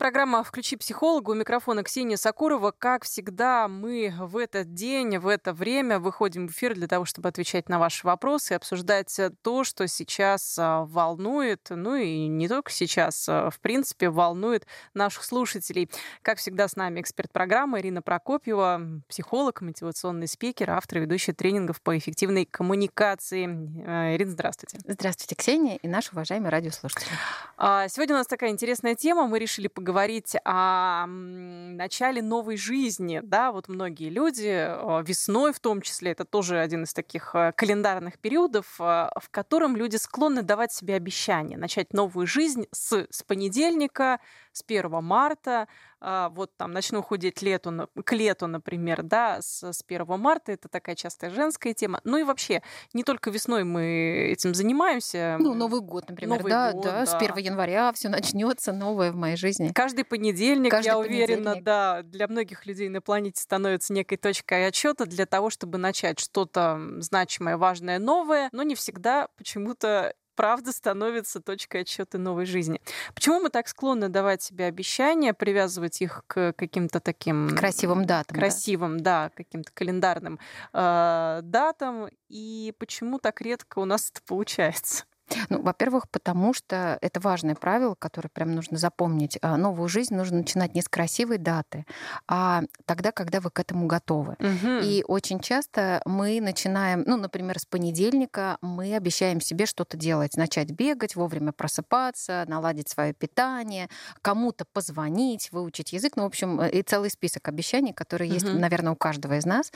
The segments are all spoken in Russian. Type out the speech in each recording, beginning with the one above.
Программа «Включи психолога». У микрофона Ксения Сакурова. Как всегда, мы в этот день, в это время выходим в эфир для того, чтобы отвечать на ваши вопросы и обсуждать то, что сейчас а, волнует, ну и не только сейчас, а, в принципе, волнует наших слушателей. Как всегда, с нами эксперт программы Ирина Прокопьева, психолог, мотивационный спикер, автор и ведущий тренингов по эффективной коммуникации. Э, Ирина, здравствуйте. Здравствуйте, Ксения и наши уважаемые радиослушатели. А, сегодня у нас такая интересная тема. Мы решили поговорить о начале новой жизни. Да, вот многие люди э, весной в том числе, это тоже один из таких э, календарных периодов, в котором люди склонны давать себе обещания, начать новую жизнь с, с понедельника, с 1 марта, вот там начну худеть лету, к лету, например, да, с, с 1 марта, это такая частая женская тема. Ну и вообще, не только весной мы этим занимаемся. Ну, Новый год, например, Новый да, год, да, да, с 1 января все начнется новое в моей жизни. Каждый понедельник, Каждый я уверена, да, для многих людей на планете становится некой точкой отчета для того, чтобы начать что-то значимое, важное, новое, но не всегда почему-то правда становится точкой отсчета новой жизни. Почему мы так склонны давать себе обещания, привязывать их к каким-то таким красивым датам, красивым, да, да каким-то календарным э, датам, и почему так редко у нас это получается? Ну, во-первых, потому что это важное правило, которое прям нужно запомнить. А, новую жизнь нужно начинать не с красивой даты, а тогда, когда вы к этому готовы. Угу. И очень часто мы начинаем, ну, например, с понедельника мы обещаем себе что-то делать, начать бегать, вовремя просыпаться, наладить свое питание, кому-то позвонить, выучить язык. Ну, в общем, и целый список обещаний, которые угу. есть, наверное, у каждого из нас.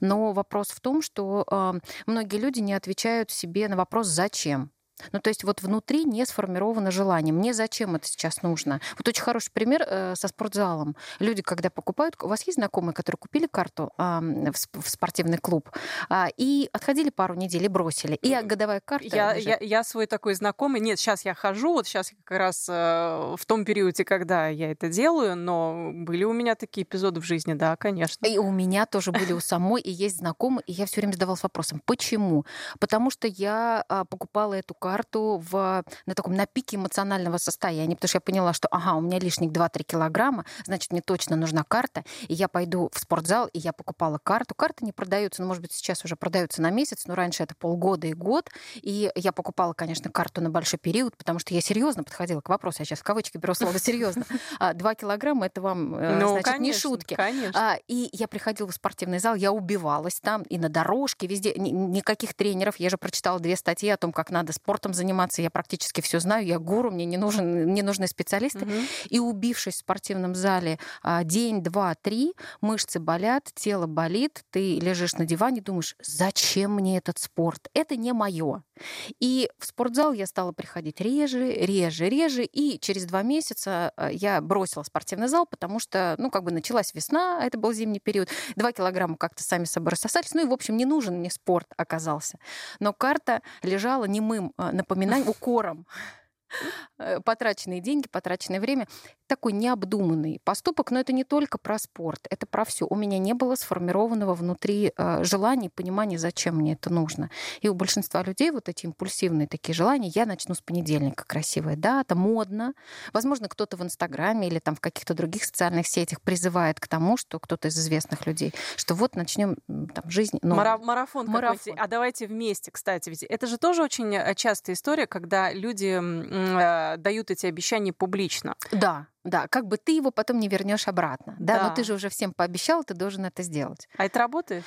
Но вопрос в том, что э, многие люди не отвечают себе на вопрос «зачем?». Ну, то есть вот внутри не сформировано желание. Мне зачем это сейчас нужно? Вот очень хороший пример э, со спортзалом. Люди, когда покупают... У вас есть знакомые, которые купили карту э, в, спортивный клуб э, и отходили пару недель и бросили. И годовая карта... Я, я, я свой такой знакомый... Нет, сейчас я хожу, вот сейчас как раз э, в том периоде, когда я это делаю, но были у меня такие эпизоды в жизни, да, конечно. И у меня тоже были у самой, и есть знакомые, и я все время задавалась вопросом, почему? Потому что я а, покупала эту карту карту в, на таком на пике эмоционального состояния, потому что я поняла, что ага, у меня лишних 2-3 килограмма, значит, мне точно нужна карта, и я пойду в спортзал, и я покупала карту. Карты не продаются, ну, может быть, сейчас уже продаются на месяц, но раньше это полгода и год, и я покупала, конечно, карту на большой период, потому что я серьезно подходила к вопросу, я сейчас в кавычки беру слово серьезно. А, два килограмма это вам, э, ну, значит, конечно, не шутки. Конечно. А, и я приходила в спортивный зал, я убивалась там, и на дорожке, везде, никаких тренеров. Я же прочитала две статьи о том, как надо спортом спортом заниматься, я практически все знаю, я гуру, мне не, нужен, не нужны специалисты. Угу. И убившись в спортивном зале а, день, два, три, мышцы болят, тело болит, ты лежишь на диване, думаешь, зачем мне этот спорт? Это не мое. И в спортзал я стала приходить реже, реже, реже, и через два месяца а, я бросила спортивный зал, потому что, ну, как бы началась весна, а это был зимний период, два килограмма как-то сами собой рассосались, ну и, в общем, не нужен мне спорт оказался. Но карта лежала немым напоминанием, укором потраченные деньги, потраченное время. Такой необдуманный поступок, но это не только про спорт, это про все. У меня не было сформированного внутри э, желания, понимания, зачем мне это нужно. И у большинства людей вот эти импульсивные такие желания, я начну с понедельника, красивая дата, модно. Возможно, кто-то в Инстаграме или там в каких-то других социальных сетях призывает к тому, что кто-то из известных людей, что вот начнем там жизнь. Ну, Мара- марафон, марафон. А давайте вместе, кстати, ведь это же тоже очень э, частая история, когда люди Э, дают эти обещания публично. Да, да, как бы ты его потом не вернешь обратно. Да, да, но ты же уже всем пообещал, ты должен это сделать. А это работает?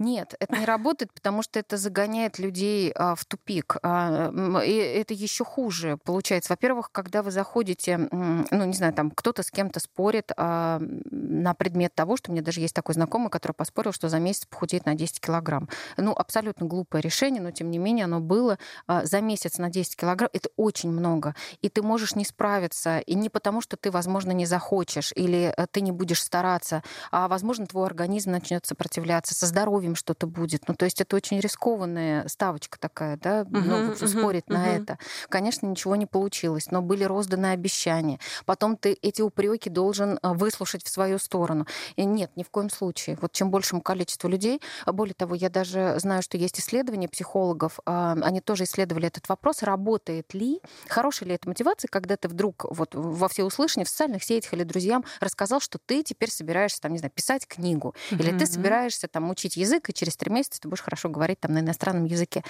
Нет, это не работает, потому что это загоняет людей а, в тупик. А, и это еще хуже получается. Во-первых, когда вы заходите, ну, не знаю, там кто-то с кем-то спорит а, на предмет того, что у меня даже есть такой знакомый, который поспорил, что за месяц похудеет на 10 килограмм. Ну, абсолютно глупое решение, но тем не менее оно было за месяц на 10 килограмм. Это очень много. И ты можешь не справиться. И не потому, что ты, возможно, не захочешь или э, ты не будешь стараться, а, возможно, твой организм начнет сопротивляться со здоровьем родителям что-то будет. Ну, то есть это очень рискованная ставочка такая, да, uh-huh, ну, uh-huh, спорить uh-huh. на это. Конечно, ничего не получилось, но были розданы обещания. Потом ты эти упреки должен а, выслушать в свою сторону. И нет, ни в коем случае. Вот чем большему количеству людей, а более того, я даже знаю, что есть исследования психологов, а, они тоже исследовали этот вопрос, работает ли, хорошая ли это мотивация, когда ты вдруг вот во всеуслышание в социальных сетях или друзьям рассказал, что ты теперь собираешься, там, не знаю, писать книгу, или ты собираешься там учить язык, и через три месяца ты будешь хорошо говорить там на иностранном языке.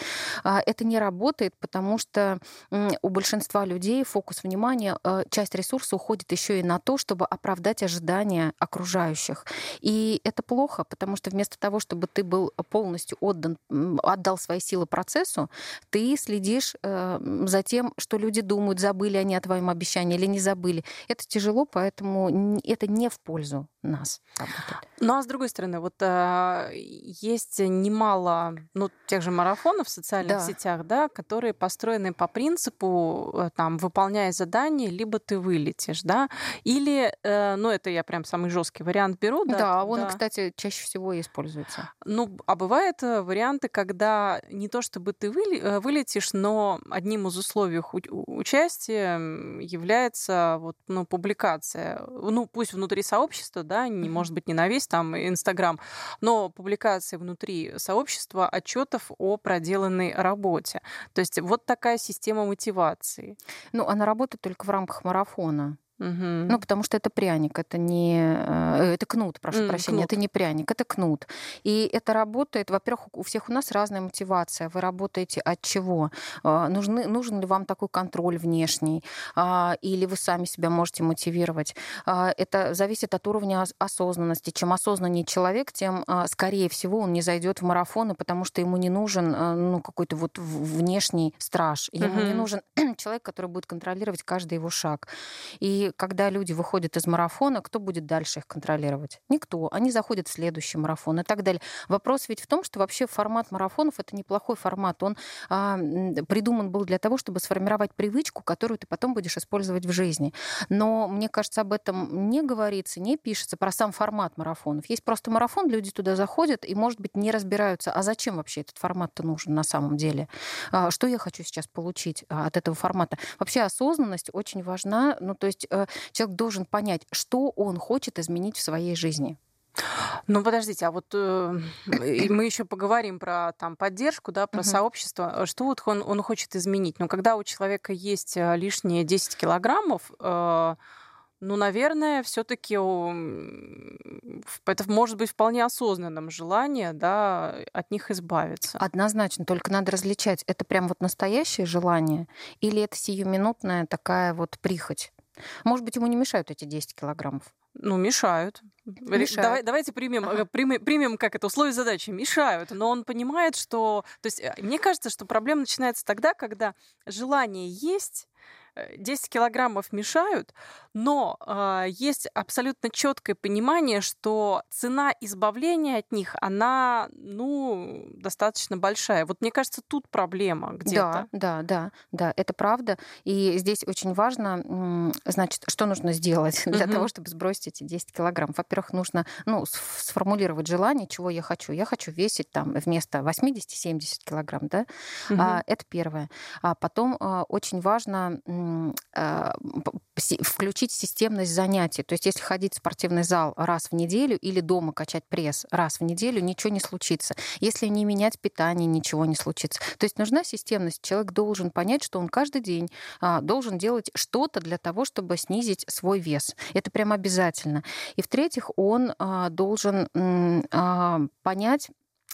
Это не работает, потому что у большинства людей фокус внимания, э, часть ресурса уходит еще и на то, чтобы оправдать ожидания окружающих. И это плохо, потому что вместо того, чтобы ты был полностью отдан, отдал свои силы процессу, ты следишь э, за тем, что люди думают, забыли они о твоем обещании или не забыли. Это тяжело, поэтому это не в пользу нас работает. Ну а с другой стороны, вот э, есть немало, ну, тех же марафонов в социальных да. сетях, да, которые построены по принципу, э, там, выполняя задание, либо ты вылетишь, да, или, э, ну, это я прям самый жесткий вариант беру, да. Да, он, да. кстати, чаще всего используется. Ну, а бывают э, варианты, когда не то чтобы ты э, вылетишь, но одним из условий участия является вот, ну, публикация, ну, пусть внутри сообщества, да, не, может быть, не на весь там Инстаграм, но публикации внутри сообщества отчетов о проделанной работе. То есть вот такая система мотивации. Ну, она работает только в рамках марафона. Угу. Ну, потому что это пряник, это не... Э, это кнут, прошу mm, прощения, кнут. это не пряник, это кнут. И это работает, во-первых, у всех у нас разная мотивация. Вы работаете от чего? А, нужны, нужен ли вам такой контроль внешний? А, или вы сами себя можете мотивировать? А, это зависит от уровня осознанности. Чем осознаннее человек, тем, скорее всего, он не зайдет в марафоны, потому что ему не нужен ну, какой-то вот внешний страж. Ему не нужен человек, который будет контролировать каждый его шаг. И когда люди выходят из марафона, кто будет дальше их контролировать? Никто. Они заходят в следующий марафон и так далее. Вопрос ведь в том, что вообще формат марафонов это неплохой формат. Он а, придуман был для того, чтобы сформировать привычку, которую ты потом будешь использовать в жизни. Но мне кажется, об этом не говорится, не пишется про сам формат марафонов. Есть просто марафон, люди туда заходят и, может быть, не разбираются, а зачем вообще этот формат-то нужен на самом деле? А, что я хочу сейчас получить а, от этого формата? Вообще осознанность очень важна. Ну, то есть э, человек должен понять, что он хочет изменить в своей жизни. Ну, подождите, а вот э, мы еще поговорим про там поддержку, да, про uh-huh. сообщество. Что вот он, он хочет изменить? Но когда у человека есть э, лишние 10 килограммов, э, ну, наверное, все-таки это может быть вполне осознанным желание, да, от них избавиться. Однозначно, только надо различать, это прям вот настоящее желание или это сиюминутная такая вот прихоть. Может быть, ему не мешают эти 10 килограммов? Ну, мешают. мешают. Давай, давайте примем, ага. Примем, примем, как это, условие задачи. Мешают. Но он понимает, что... То есть, э, мне кажется, что проблема начинается тогда, когда желание есть, 10 килограммов мешают, но э, есть абсолютно четкое понимание, что цена избавления от них, она, ну, достаточно большая. Вот мне кажется, тут проблема где-то. Да, да, да, да, это правда. И здесь очень важно, значит, что нужно сделать для угу. того, чтобы сбросить эти 10 килограмм. Во-первых, нужно, ну, сформулировать желание, чего я хочу. Я хочу весить там вместо 80-70 килограмм, да. Угу. А, это первое. А потом а, очень важно включить системность занятий. То есть если ходить в спортивный зал раз в неделю или дома качать пресс раз в неделю, ничего не случится. Если не менять питание, ничего не случится. То есть нужна системность. Человек должен понять, что он каждый день а, должен делать что-то для того, чтобы снизить свой вес. Это прям обязательно. И в-третьих, он а, должен понять,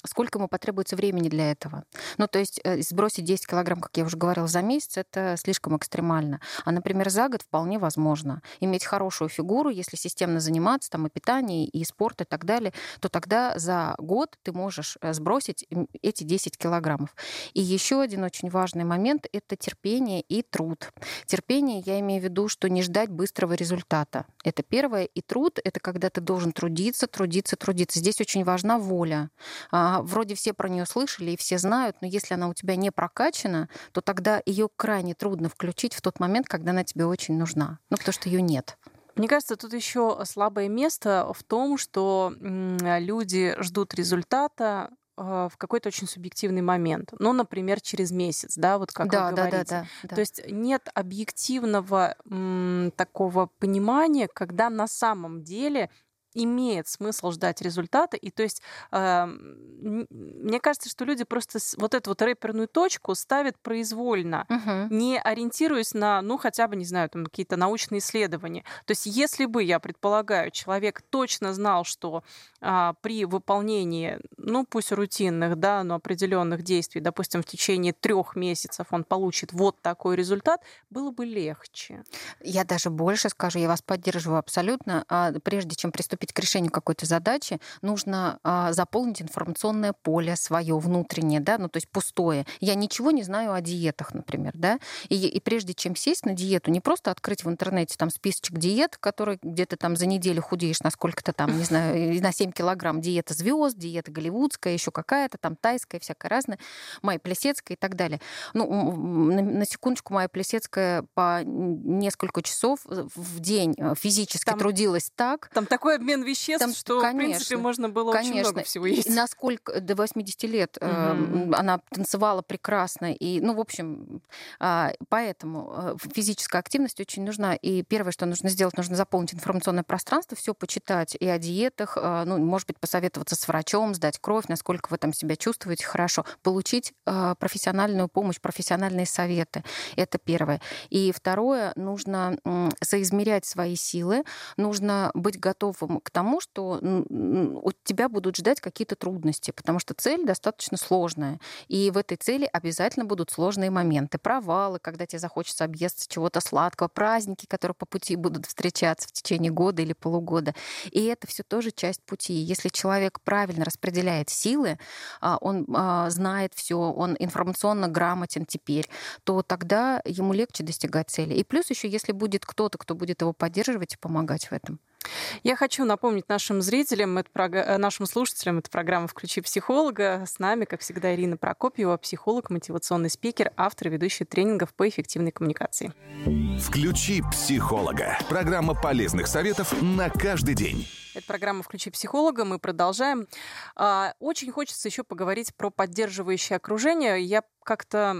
сколько ему потребуется времени для этого. Ну, то есть э, сбросить 10 килограмм, как я уже говорила, за месяц, это слишком экстремально. А, например, за год вполне возможно. Иметь хорошую фигуру, если системно заниматься, там, и питание, и спорт, и так далее, то тогда за год ты можешь э, сбросить эти 10 килограммов. И еще один очень важный момент — это терпение и труд. Терпение, я имею в виду, что не ждать быстрого результата. Это первое. И труд — это когда ты должен трудиться, трудиться, трудиться. Здесь очень важна воля а, вроде все про нее слышали и все знают, но если она у тебя не прокачана, то тогда ее крайне трудно включить в тот момент, когда она тебе очень нужна. Ну, потому что ее нет. Мне кажется, тут еще слабое место в том, что люди ждут результата э, в какой-то очень субъективный момент. Ну, например, через месяц, да, вот как да, вы говорите. Да, да, да, То есть нет объективного м, такого понимания, когда на самом деле имеет смысл ждать результата. И то есть э, мне кажется, что люди просто вот эту вот рэперную точку ставят произвольно, угу. не ориентируясь на, ну, хотя бы, не знаю, там какие-то научные исследования. То есть если бы, я предполагаю, человек точно знал, что э, при выполнении, ну, пусть рутинных, да, но определенных действий, допустим, в течение трех месяцев он получит вот такой результат, было бы легче. Я даже больше скажу, я вас поддерживаю абсолютно. А прежде чем приступить приступить к решению какой-то задачи, нужно а, заполнить информационное поле свое внутреннее, да, ну то есть пустое. Я ничего не знаю о диетах, например, да, и, и прежде чем сесть на диету, не просто открыть в интернете там списочек диет, который где-то там за неделю худеешь на сколько-то там, не знаю, на 7 килограмм, диета звезд, диета голливудская, еще какая-то там тайская, всякая разная, Майя Плесецкая и так далее. Ну, на, на секундочку, Майя Плесецкая по несколько часов в день э, физически там, трудилась так. Там такой обмен веществ, Там, что, конечно, в принципе, можно было конечно. очень много всего есть. И насколько до 80 лет угу. э, она танцевала прекрасно. И, ну, в общем, э, поэтому физическая активность очень нужна. И первое, что нужно сделать, нужно заполнить информационное пространство, все почитать и о диетах, э, ну, может быть, посоветоваться с врачом, сдать кровь, насколько вы там себя чувствуете хорошо, получить э, профессиональную помощь, профессиональные советы. Это первое. И второе, нужно соизмерять свои силы, нужно быть готовым к тому, что у тебя будут ждать какие-то трудности, потому что цель достаточно сложная. И в этой цели обязательно будут сложные моменты. Провалы, когда тебе захочется объесться чего-то сладкого, праздники, которые по пути будут встречаться в течение года или полугода. И это все тоже часть пути. Если человек правильно распределяет силы, а, он а, знает все, он информационно грамотен теперь, то тогда ему легче достигать цели. И плюс еще, если будет кто-то, кто будет его поддерживать и помогать в этом. Я хочу напомнить нашим зрителям, э, нашим слушателям, это программа «Включи психолога». С нами, как всегда, Ирина Прокопьева, психолог, мотивационный спикер, автор и ведущий тренингов по эффективной коммуникации. «Включи психолога». Программа полезных советов на каждый день. Это программа «Включи психолога». Мы продолжаем. А, очень хочется еще поговорить про поддерживающее окружение. Я как-то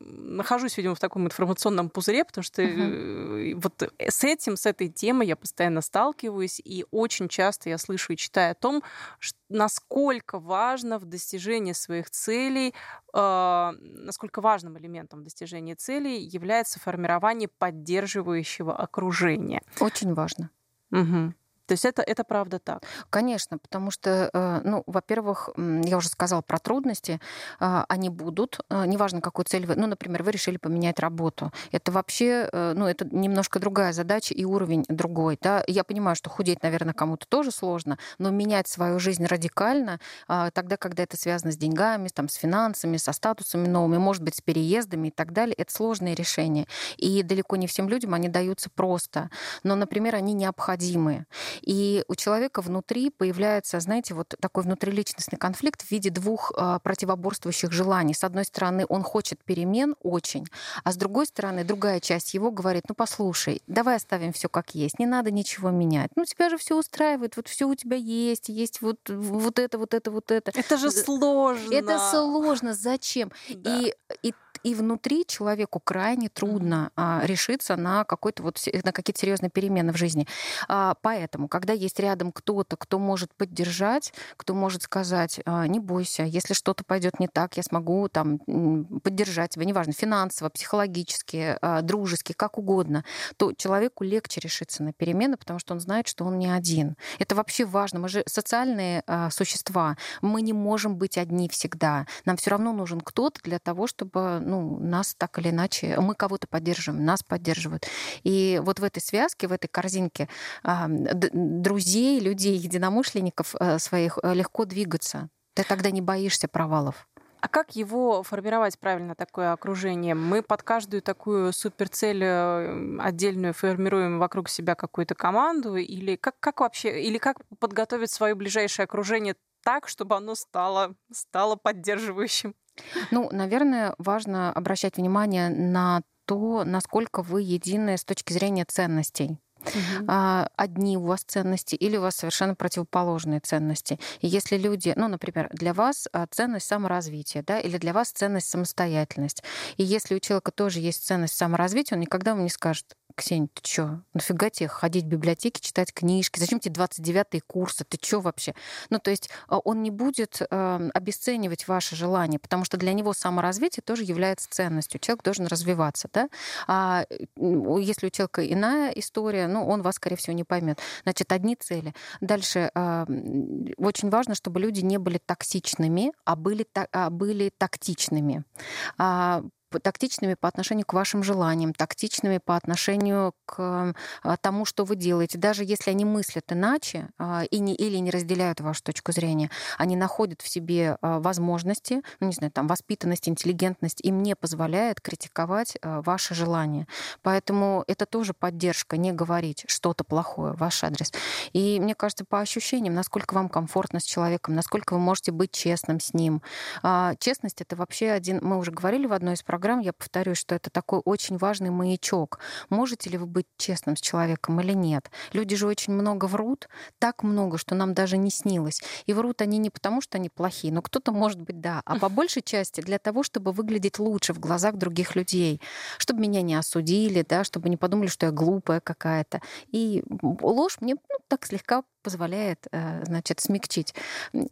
нахожусь, видимо, в таком информационном пузыре, потому что uh-huh. вот с этим, с этой темой я постоянно сталкиваюсь, и очень часто я слышу и читаю о том, насколько важно в достижении своих целей, э, насколько важным элементом достижения целей является формирование поддерживающего окружения. Очень важно. Угу. То есть это, это правда так? Конечно, потому что, э, ну, во-первых, я уже сказала про трудности, а, они будут, э, неважно, какую цель вы, ну, например, вы решили поменять работу. Это вообще, э, ну, это немножко другая задача и уровень другой, да. Я понимаю, что худеть, наверное, кому-то тоже сложно, но менять свою жизнь радикально, а, тогда, когда это связано с деньгами, там, с финансами, со статусами новыми, может быть, с переездами и так далее, это сложные решения. И далеко не всем людям они даются просто. Но, например, они необходимы. И у человека внутри появляется, знаете, вот такой внутриличностный конфликт в виде двух а, противоборствующих желаний. С одной стороны, он хочет перемен очень, а с другой стороны, другая часть его говорит, ну послушай, давай оставим все как есть, не надо ничего менять. Ну тебя же все устраивает, вот все у тебя есть, есть вот, вот это, вот это, вот это. Это же сложно. Это сложно. Зачем? Да. И, и и внутри человеку крайне трудно а, решиться на какой-то вот на какие-то серьезные перемены в жизни. А, поэтому, когда есть рядом кто-то, кто может поддержать, кто может сказать, а, не бойся, если что-то пойдет не так, я смогу там поддержать тебя, неважно, финансово, психологически, дружески, как угодно, то человеку легче решиться на перемены, потому что он знает, что он не один. Это вообще важно. Мы же социальные существа, мы не можем быть одни всегда. Нам все равно нужен кто-то для того, чтобы ну, нас так или иначе, мы кого-то поддерживаем, нас поддерживают. И вот в этой связке, в этой корзинке друзей, людей, единомышленников э, своих э, легко двигаться. Ты тогда не боишься провалов. А как его формировать правильно, такое окружение? Мы под каждую такую суперцель э, отдельную формируем вокруг себя какую-то команду? Или как, как вообще, или как подготовить свое ближайшее окружение так, чтобы оно стало, стало поддерживающим? Ну, наверное, важно обращать внимание на то, насколько вы едины с точки зрения ценностей. угу. одни у вас ценности или у вас совершенно противоположные ценности. И если люди, ну, например, для вас а, ценность саморазвития, да, или для вас ценность самостоятельность, и если у человека тоже есть ценность саморазвития, он никогда вам не скажет, Ксения, ты чё? Нафига тебе ходить в библиотеки, читать книжки? Зачем тебе 29-й курсы? Ты чё вообще? Ну, то есть а, он не будет э, обесценивать ваши желания, потому что для него саморазвитие тоже является ценностью. Человек должен развиваться, да? А если у человека иная история, ну, он вас, скорее всего, не поймет. Значит, одни цели. Дальше э, очень важно, чтобы люди не были токсичными, а были, а были тактичными. А, тактичными по отношению к вашим желаниям, тактичными по отношению к а, тому, что вы делаете. Даже если они мыслят иначе а, и не, или не разделяют вашу точку зрения, они находят в себе а, возможности, ну, не знаю, там, воспитанность, интеллигентность, им не позволяет критиковать ваши желания. Поэтому это тоже поддержка, не говорить что-то плохое в ваш адрес. И мне кажется, по ощущениям, насколько вам комфортно с человеком, насколько вы можете быть честным с ним. Честность — это вообще один... Мы уже говорили в одной из программ, программ, я повторюсь, что это такой очень важный маячок. Можете ли вы быть честным с человеком или нет? Люди же очень много врут, так много, что нам даже не снилось. И врут они не потому, что они плохие, но кто-то, может быть, да, а по большей части для того, чтобы выглядеть лучше в глазах других людей, чтобы меня не осудили, да, чтобы не подумали, что я глупая какая-то. И ложь мне ну, так слегка позволяет, э, значит, смягчить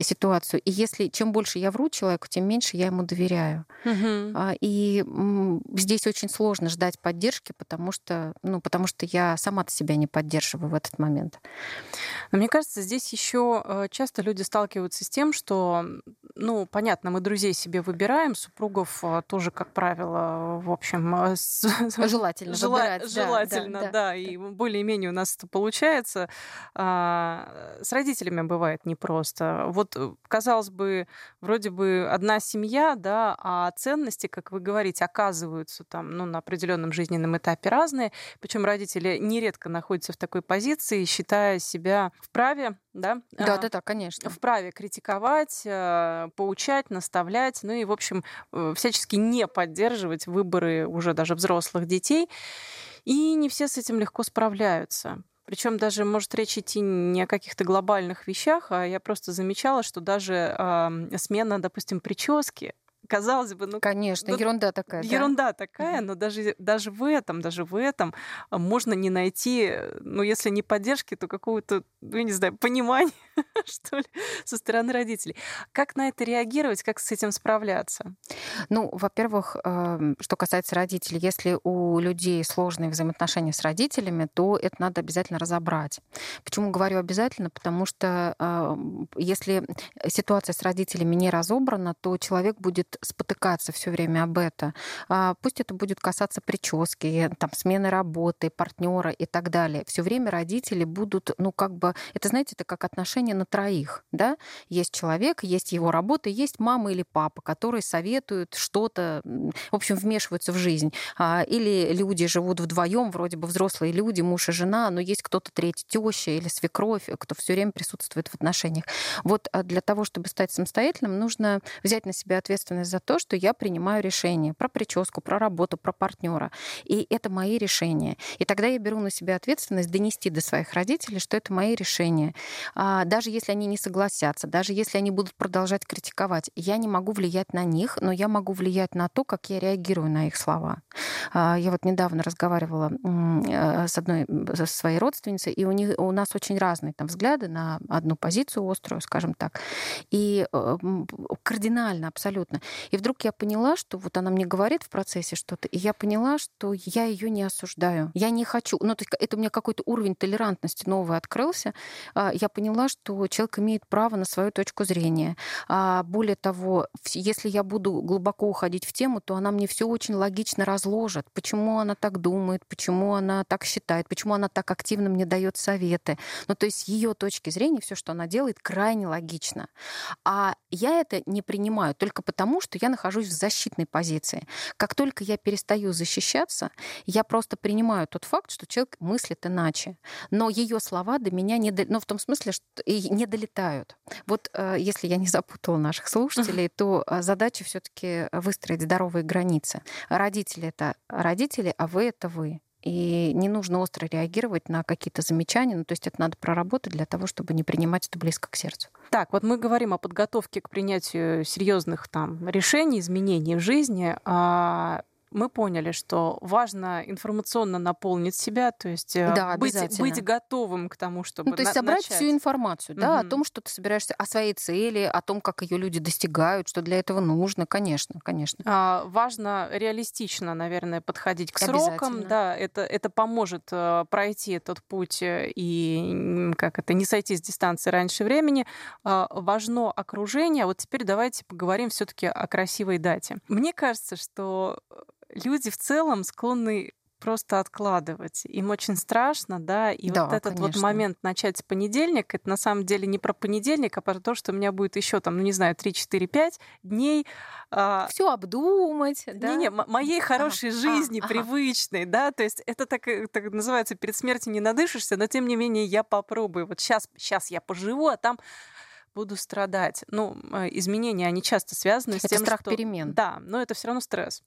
ситуацию. И если чем больше я вру человеку, тем меньше я ему доверяю. Угу. И здесь очень сложно ждать поддержки, потому что, ну, потому что я сама-то себя не поддерживаю в этот момент. Но мне кажется, здесь еще э, часто люди сталкиваются с тем, что, ну, понятно, мы друзей себе выбираем, супругов э, тоже, как правило, в общем, желательно Жела... выбирать. Желательно, да, да, да, да. и более-менее у нас это получается а, с родителями бывает непросто. Вот, э, казалось бы, вроде бы одна семья, да, а ценности, как вы говорите, оказываются там, ну, на определенном жизненном этапе разные. Причем родители нередко находятся в такой позиции, считая себя вправе, да? Да, да, да, конечно. Вправе критиковать, э, поучать, наставлять, ну и, в общем, всячески не поддерживать выборы уже даже взрослых детей. И не все с этим легко справляются. Причем даже может речь идти не о каких-то глобальных вещах, а я просто замечала, что даже э, смена, допустим, прически казалось бы, ну... Конечно, ну, ерунда такая. Ерунда да? такая, но даже, даже в этом, даже в этом а, можно не найти, ну, если не поддержки, то какого-то, ну, я не знаю, понимания, что ли, со стороны родителей. Как на это реагировать, как с этим справляться? Ну, во-первых, эм, что касается родителей, если у людей сложные взаимоотношения с родителями, то это надо обязательно разобрать. Почему говорю обязательно? Потому что эм, если ситуация с родителями не разобрана, то человек будет спотыкаться все время об это. А, пусть это будет касаться прически, там, смены работы, партнера и так далее. Все время родители будут, ну, как бы, это, знаете, это как отношения на троих, да? Есть человек, есть его работа, есть мама или папа, которые советуют что-то, в общем, вмешиваются в жизнь. А, или люди живут вдвоем, вроде бы взрослые люди, муж и жена, но есть кто-то третий, теща или свекровь, кто все время присутствует в отношениях. Вот а для того, чтобы стать самостоятельным, нужно взять на себя ответственность за то, что я принимаю решение про прическу, про работу, про партнера. И это мои решения. И тогда я беру на себя ответственность донести до своих родителей, что это мои решения. А, даже если они не согласятся, даже если они будут продолжать критиковать, я не могу влиять на них, но я могу влиять на то, как я реагирую на их слова. А, я вот недавно разговаривала э, с одной со своей родственницей, и у, них, у нас очень разные там взгляды на одну позицию острую, скажем так, и э, кардинально абсолютно. И вдруг я поняла, что вот она мне говорит в процессе что-то, и я поняла, что я ее не осуждаю. Я не хочу. Ну, то есть это у меня какой-то уровень толерантности новый открылся. А, я поняла, что человек имеет право на свою точку зрения. А, более того, если я буду глубоко уходить в тему, то она мне все очень логично разложит. Почему она так думает, почему она так считает, почему она так активно мне дает советы. Ну, то есть ее точки зрения, все, что она делает, крайне логично. А я это не принимаю только потому, что я нахожусь в защитной позиции. Как только я перестаю защищаться, я просто принимаю тот факт, что человек мыслит иначе. Но ее слова до меня не до... ну, в том смысле, что не долетают. Вот э, если я не запутала наших слушателей, то э, задача все-таки выстроить здоровые границы. Родители это родители, а вы это вы. И не нужно остро реагировать на какие-то замечания. Ну, то есть это надо проработать для того, чтобы не принимать это близко к сердцу. Так, вот мы говорим о подготовке к принятию серьезных там решений, изменений в жизни. А мы поняли, что важно информационно наполнить себя, то есть э, да, быть, быть готовым к тому, чтобы ну, то есть на- собрать начать. всю информацию, да, угу. о том, что ты собираешься, о своей цели, о том, как ее люди достигают, что для этого нужно, конечно, конечно. А, важно реалистично, наверное, подходить к срокам, да, это это поможет э, пройти этот путь э, и как это не сойти с дистанции раньше времени. А, важно окружение. Вот теперь давайте поговорим все-таки о красивой дате. Мне кажется, что люди в целом склонны просто откладывать. Им очень страшно, да, и да, вот этот конечно. вот момент начать с понедельника, это на самом деле не про понедельник, а про то, что у меня будет еще там, ну не знаю, 3, 4, 5 дней. А Все обдумать, да? Не-не, моей хорошей а, жизни, а, привычной, ага. да, то есть это так, э, так называется, перед смертью не надышишься, но тем не менее я попробую. Вот сейчас, сейчас я поживу, а там буду страдать. Ну, э, изменения, они часто связаны это с тем, страх что... перемен. Да, но это все равно стресс.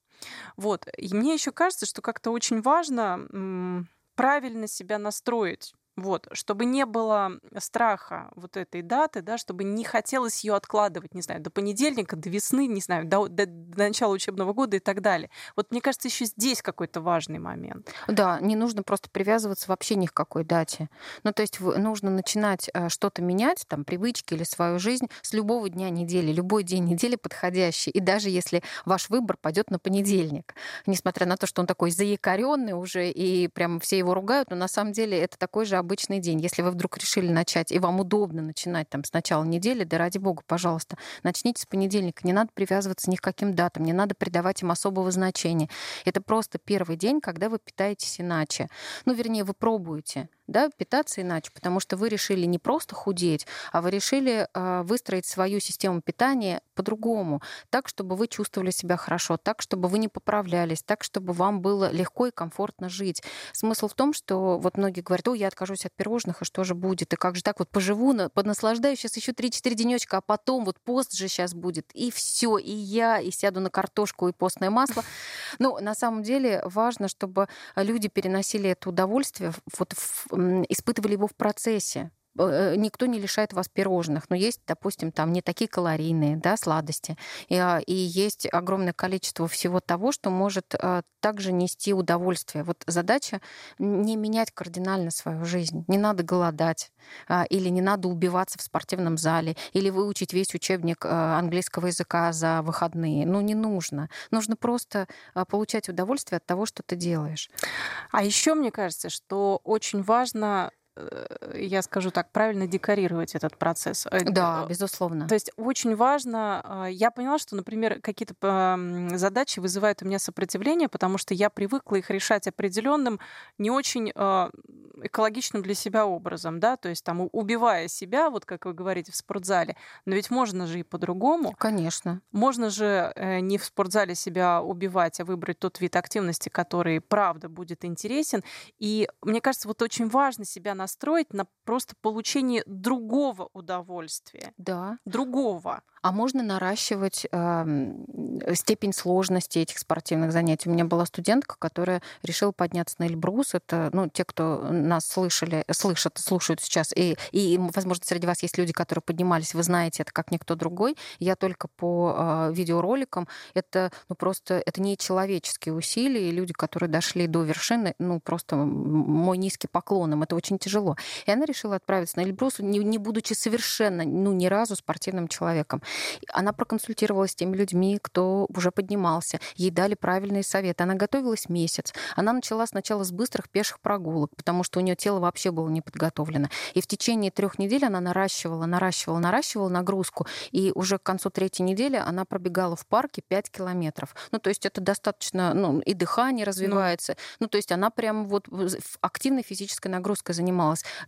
Вот. И мне еще кажется, что как-то очень важно правильно себя настроить вот, чтобы не было страха вот этой даты, да, чтобы не хотелось ее откладывать, не знаю, до понедельника, до весны, не знаю, до, до, до начала учебного года и так далее. Вот мне кажется, еще здесь какой-то важный момент. Да, не нужно просто привязываться вообще ни к какой дате. Ну, то есть нужно начинать э, что-то менять, там, привычки или свою жизнь с любого дня недели. Любой день недели подходящий. И даже если ваш выбор пойдет на понедельник, несмотря на то, что он такой заякоренный уже, и прям все его ругают, но на самом деле это такой же обычный день. Если вы вдруг решили начать, и вам удобно начинать там с начала недели, да ради бога, пожалуйста, начните с понедельника. Не надо привязываться ни к каким датам, не надо придавать им особого значения. Это просто первый день, когда вы питаетесь иначе. Ну, вернее, вы пробуете да, питаться иначе, потому что вы решили не просто худеть, а вы решили э, выстроить свою систему питания по-другому, так, чтобы вы чувствовали себя хорошо, так, чтобы вы не поправлялись, так, чтобы вам было легко и комфортно жить. Смысл в том, что вот многие говорят, о, я откажусь от пирожных, и что же будет, и как же так вот поживу, поднаслаждаюсь сейчас еще 3-4 денечка, а потом вот пост же сейчас будет, и все, и я, и сяду на картошку и постное масло. Ну, на самом деле важно, чтобы люди переносили это удовольствие вот в испытывали его в процессе. Э, никто не лишает вас пирожных, но есть, допустим, там не такие калорийные, да, сладости, и, а, и есть огромное количество всего того, что может а, также нести удовольствие. Вот задача не менять кардинально свою жизнь. Не надо голодать, а, или не надо убиваться в спортивном зале, или выучить весь учебник английского языка за выходные. Ну, не нужно. Нужно просто получать удовольствие от того, что ты делаешь. А еще мне кажется, что очень важно Э, я скажу так, правильно декорировать этот процесс. Э, да, безусловно. То есть очень важно, а, я поняла, что, например, какие-то задачи вызывают у меня сопротивление, потому что я привыкла их решать определенным, не очень а, экологичным для себя образом, да, то есть там убивая себя, вот как вы говорите, в спортзале, но ведь можно же и по-другому. Конечно. Можно же э, не в спортзале себя убивать, а выбрать тот вид активности, который правда будет интересен. И мне кажется, вот очень важно себя настроить на просто получение другого удовольствия. Да. Другого. А можно наращивать э, степень сложности этих спортивных занятий. У меня была студентка, которая решила подняться на Эльбрус. Это, ну, те, кто нас слышали, слышат, слушают сейчас, и, и, возможно, среди вас есть люди, которые поднимались, вы знаете это как никто другой. Я только по э, видеороликам. Это, ну, просто, это не человеческие усилия, и люди, которые дошли до вершины, ну, просто мой низкий поклон им. Это очень тяжело. И она решила отправиться на Эльбрус, не, не будучи совершенно, ну, ни разу спортивным человеком. Она проконсультировалась с теми людьми, кто уже поднимался. Ей дали правильные советы. Она готовилась месяц. Она начала сначала с быстрых пеших прогулок, потому что у нее тело вообще было не подготовлено. И в течение трех недель она наращивала, наращивала, наращивала нагрузку. И уже к концу третьей недели она пробегала в парке 5 километров. Ну, то есть это достаточно, ну, и дыхание развивается. Ну, ну то есть она прям вот активной физической нагрузкой занималась.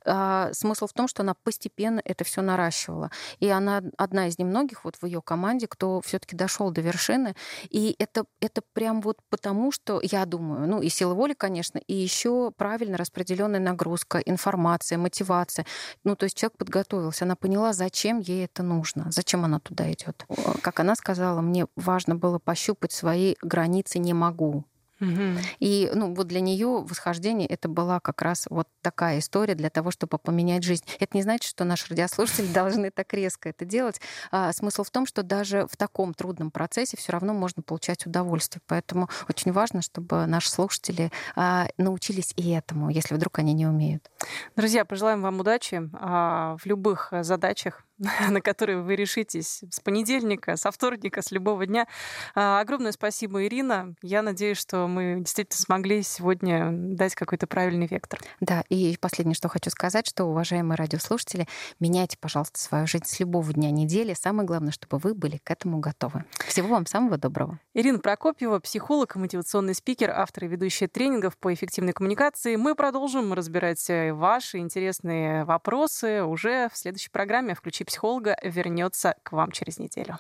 А смысл в том, что она постепенно это все наращивала. И она одна из немногих многих вот в ее команде, кто все-таки дошел до вершины. И это, это прям вот потому, что я думаю, ну и сила воли, конечно, и еще правильно распределенная нагрузка, информация, мотивация. Ну, то есть человек подготовился, она поняла, зачем ей это нужно, зачем она туда идет. Как она сказала, мне важно было пощупать свои границы не могу. Угу. И ну, вот для нее восхождение это была как раз вот такая история для того, чтобы поменять жизнь. Это не значит, что наши радиослушатели должны так резко это делать. А, смысл в том, что даже в таком трудном процессе все равно можно получать удовольствие. Поэтому очень важно, чтобы наши слушатели а, научились и этому, если вдруг они не умеют. Друзья, пожелаем вам удачи а, в любых задачах, на которые вы решитесь с понедельника, со вторника, с любого дня. А, огромное спасибо, Ирина. Я надеюсь, что мы действительно смогли сегодня дать какой-то правильный вектор. Да, и последнее, что хочу сказать, что, уважаемые радиослушатели, меняйте, пожалуйста, свою жизнь с любого дня недели. Самое главное, чтобы вы были к этому готовы. Всего вам самого доброго. Ирина Прокопьева, психолог, мотивационный спикер, автор и ведущая тренингов по эффективной коммуникации. Мы продолжим разбирать э, ваши интересные вопросы уже в следующей программе. Включи психолога вернется к вам через неделю.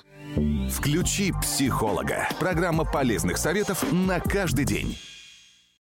Включи психолога. Программа полезных советов на каждый день.